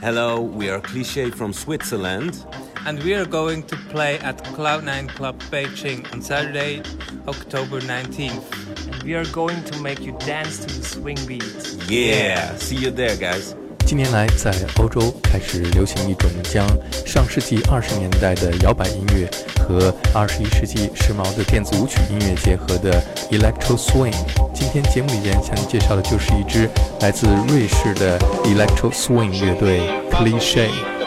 Hello, we are Klischee from Switzerland. And we are going to play at Cloud9 Club Beijing on Saturday, October 19th. And we are going to make you dance to the swing beat. Yeah, see you there, guys. 近年来，在欧洲开始流行一种将上世纪二十年代的摇摆音乐和二十一世纪时髦的电子舞曲音乐结合的 Electro Swing。今天节目里边向你介绍的就是一支来自瑞士的 Electro Swing 乐队 Cliche。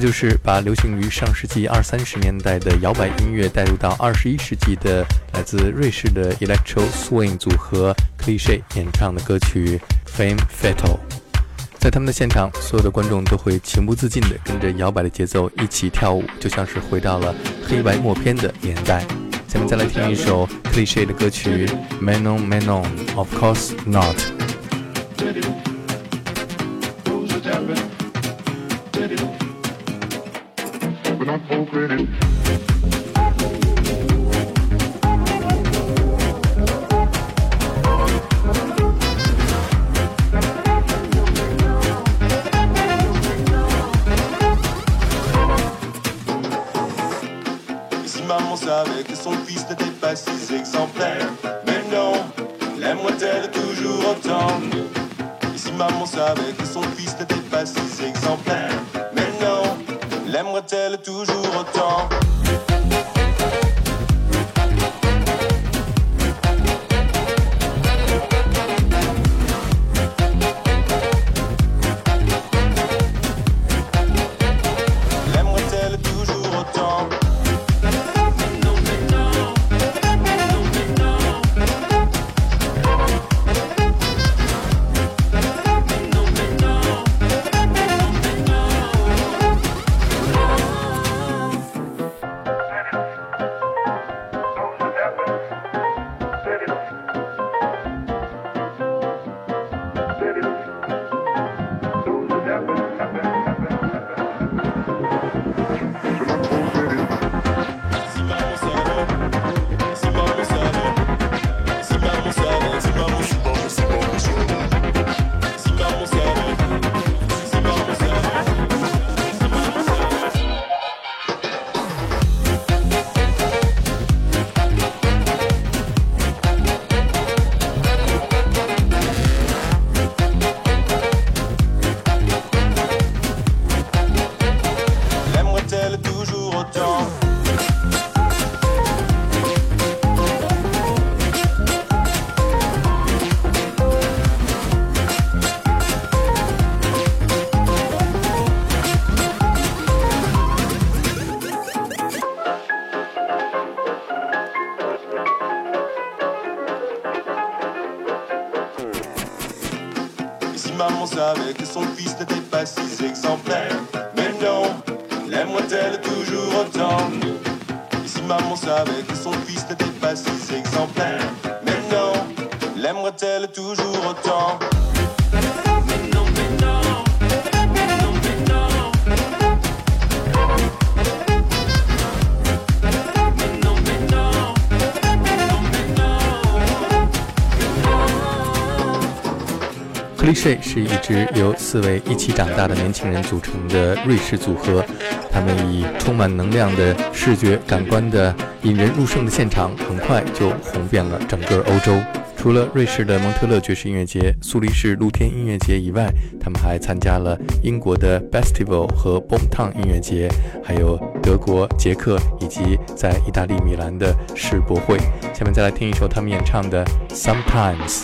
这就是把流行于上世纪二三十年代的摇摆音乐带入到二十一世纪的来自瑞士的 Electro Swing 组合 Cliche 演唱的歌曲 Fame Fatal。在他们的现场，所有的观众都会情不自禁地跟着摇摆的节奏一起跳舞，就像是回到了黑白默片的年代。下面再来听一首 Cliche 的歌曲 Manon Manon，Of course not。L'aimerait-elle toujours autant. Si maman savait que son fils n'était pas si exemplaire. Mais non, l'aimerait-elle toujours autant? 克利 e 是一支由四位一起长大的年轻人组成的瑞士组合，他们以充满能量的视觉感官的引人入胜的现场，很快就红遍了整个欧洲。除了瑞士的蒙特勒爵士音乐节、苏黎世露天音乐节以外，他们还参加了英国的 Festival 和 Boomtown 音乐节，还有德国、捷克以及在意大利米兰的世博会。下面再来听一首他们演唱的《Sometimes》。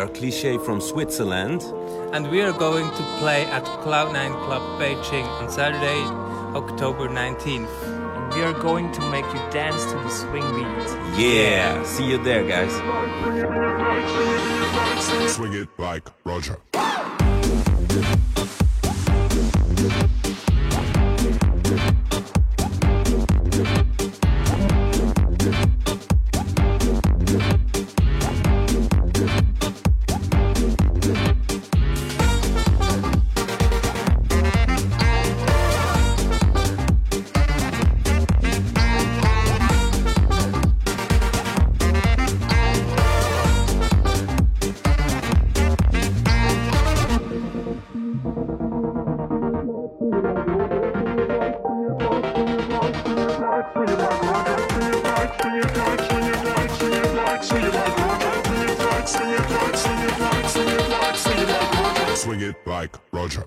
Hello, are Klischee from Switzerland. And we are going to play at Cloud9 Club Beijing on Saturday, October 19th. And we are going to make you dance to the swing beat. Yeah, see you there, guys. Swing it like Roger. it like Roger.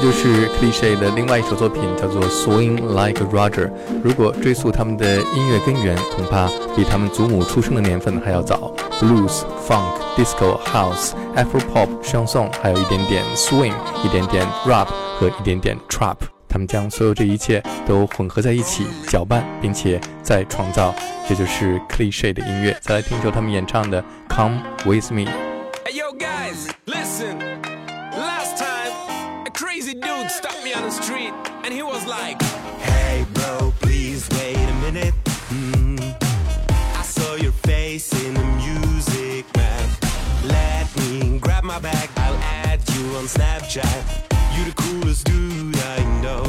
这就是 Cliche 的另外一首作品，叫做《Swing Like Roger》。如果追溯他们的音乐根源，恐怕比他们祖母出生的年份还要早。Blues、Funk、Disco、House、Afro Pop、Chanson，还有一点点 Swing，一点点 Rap 和一点点 Trap。他们将所有这一切都混合在一起，搅拌，并且再创造，这就是 Cliche 的音乐。再来听一首他们演唱的《Come With Me》。The street, and he was like, Hey bro, please wait a minute. Hmm. I saw your face in the music, man. Let me grab my bag. I'll add you on Snapchat. You the coolest dude I know.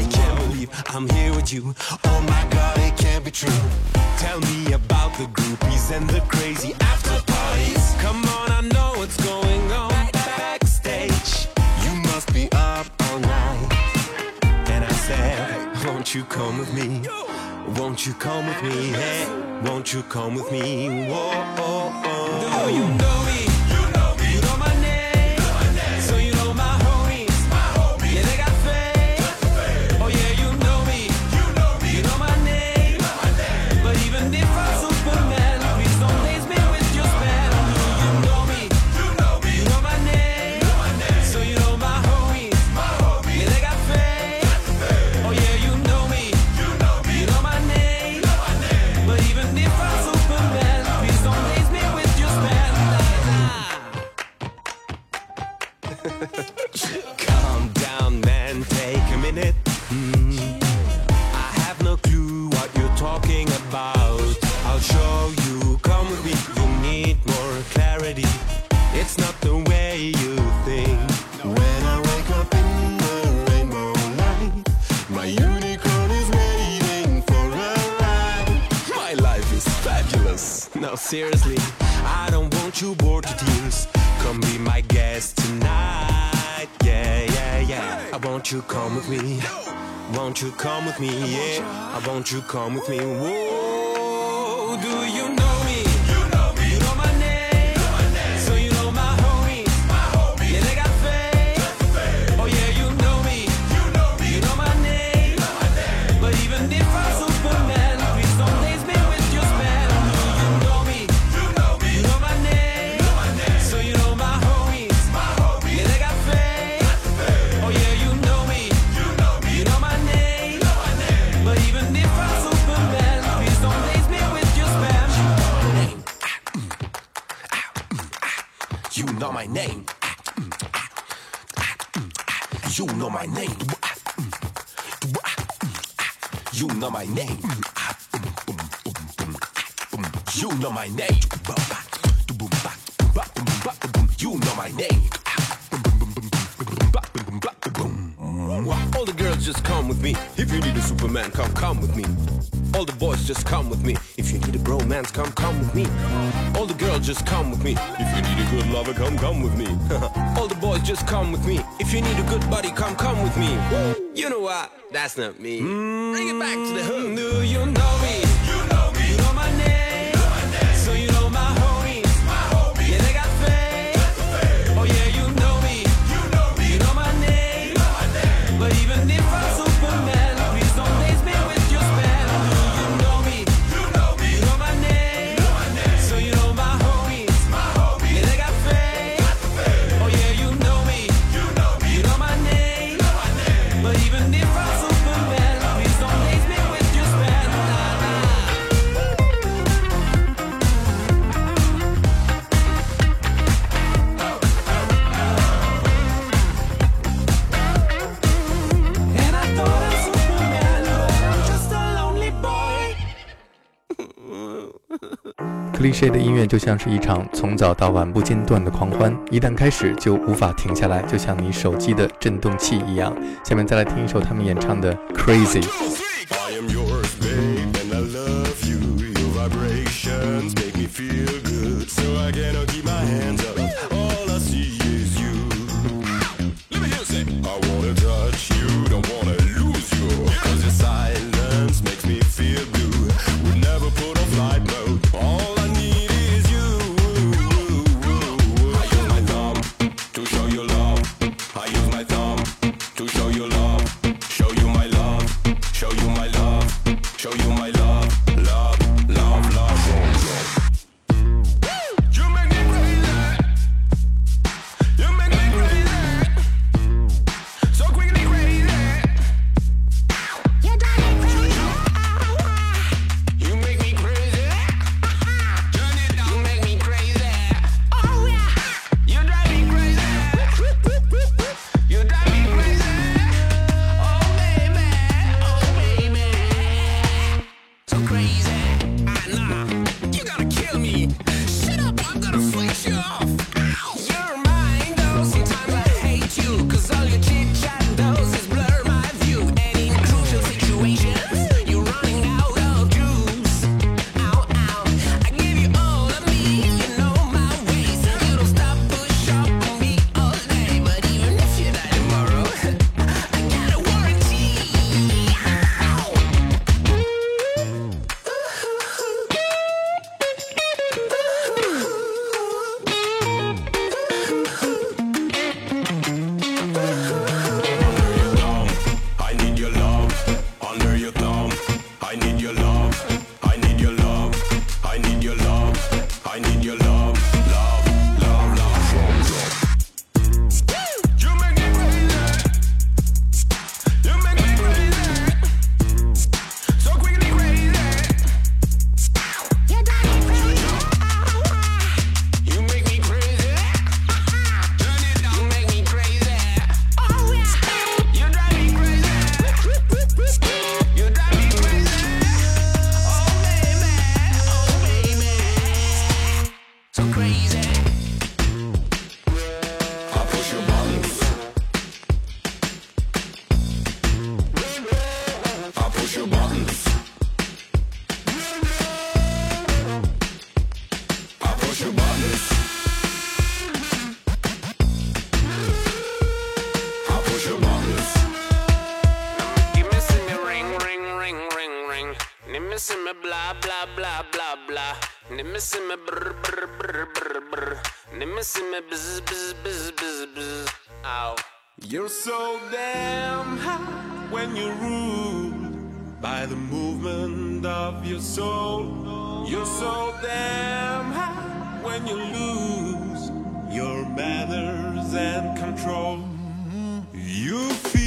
I can't believe I'm here with you. Oh my god, it can't be true. Tell me about the groupies and the crazy after parties. Come on, I know Won't you come with me? Won't you come with me? Hey, won't you come with me? Whoa, oh, oh. Do you know me. Won't you come with me? Yeah, I you come with me. Whoa, do you know me? my name. You know my name. You know my name. You know my name. All the girls just come with me. If you need a Superman, come come with me. All the boys just come with me. If you need a bromance, come, come with me. All the girls, just come with me. If you need a good lover, come, come with me. All the boys, just come with me. If you need a good buddy, come, come with me. You know what? That's not me. Mm. Bring it back to the hood. Do you know me? 这的音乐就像是一场从早到晚不间断的狂欢，一旦开始就无法停下来，就像你手机的震动器一样。下面再来听一首他们演唱的《Crazy》。Feel good, so I key my hands. Me brr brr brr brr brr. Me bzz bzz bzz bzz bzz. Ow. You're so damn high when you're ruled by the movement of your soul. You're so damn high when you lose your manners and control. You feel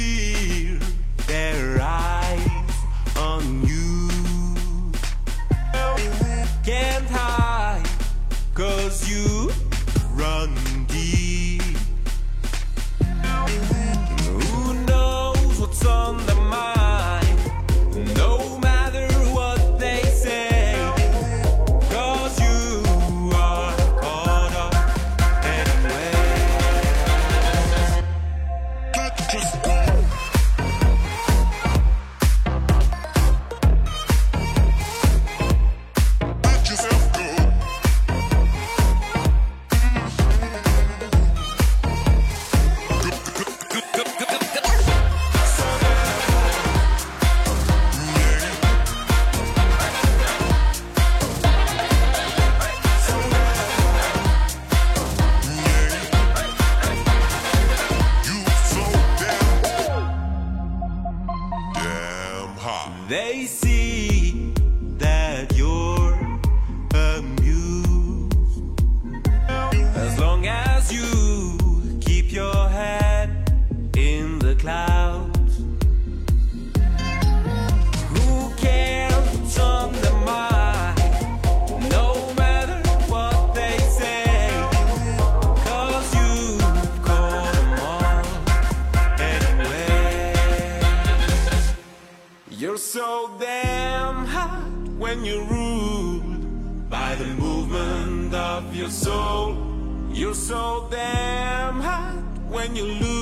you lose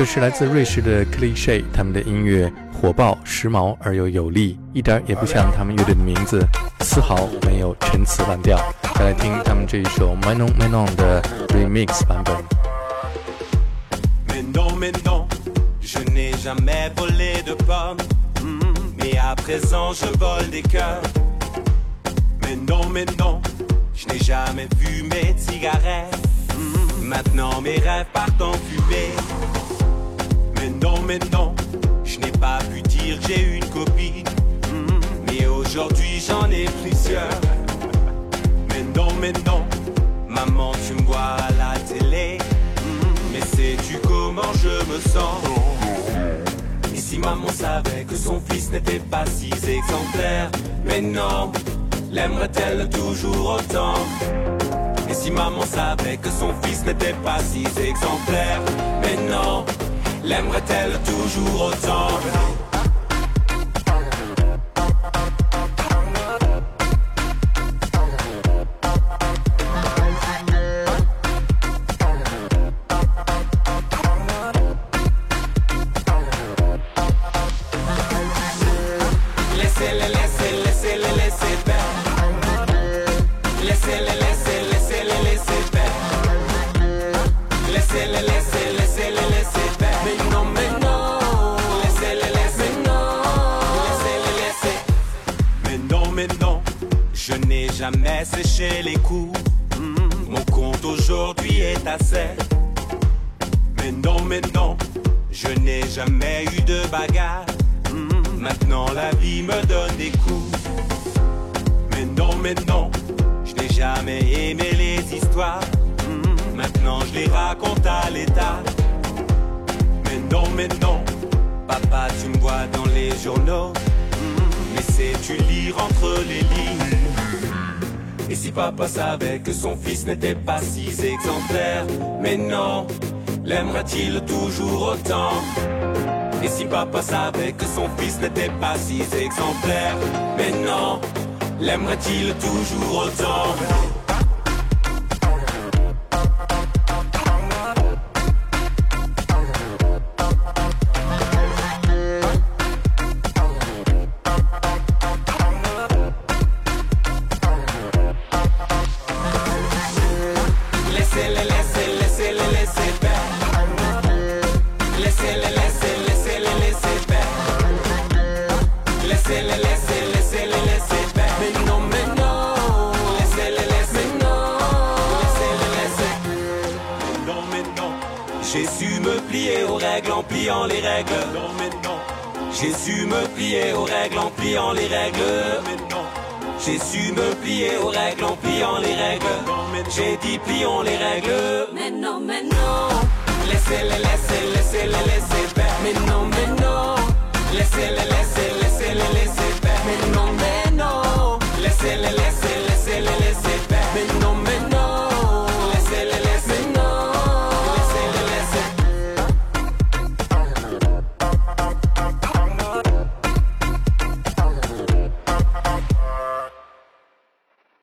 就是来自瑞士的 Cliche，他们的音乐火爆、时髦而又有力，一点也不像他们乐队的名字，丝毫没有陈词滥调。再来听他们这一首 Manon Manon 的 remix 版本。Mais non, mais non, je n'ai jamais volé de pommes. mais à présent, je vole des cœurs. Mais non, Manon, je n'ai jamais fumé de cigarettes, maintenant, mes rêves partent en fumée. Non, mais non, je n'ai pas pu dire que j'ai une copine. Hmm, mais aujourd'hui, j'en ai plusieurs. Mais non, mais non, maman, tu me vois à la télé. Hmm, Mais sais-tu comment je me sens? Et si maman savait que son fils n'était pas si exemplaire? Mais non, l'aimerait-elle toujours autant? Et si maman savait que son fils n'était pas si exemplaire? Mais non, l'aimerait-elle toujours autant? Je les raconte à l'état. Mais non, mais non, papa tu me vois dans les journaux. Hmm, Mais sais-tu lire entre les lignes? Et si papa savait que son fils n'était pas si exemplaire? Mais non, l'aimera-t-il toujours autant? Et si papa savait que son fils n'était pas si exemplaire? Mais non, l'aimerait-il toujours autant? Pliant les règles. Non, mais non. J'ai su me plier aux règles en pliant les règles. Mais non. J'ai su me plier aux règles en pliant les règles. J'ai dit plions les règles. Mais non, mais non. Laissez Laissez-les, laissez, laissez-les, laissez faire. Mais non, mais non. Laissez-les, laissez, laissez-les, laissez faire. Mais non, mais non. Laissez-les, laissez.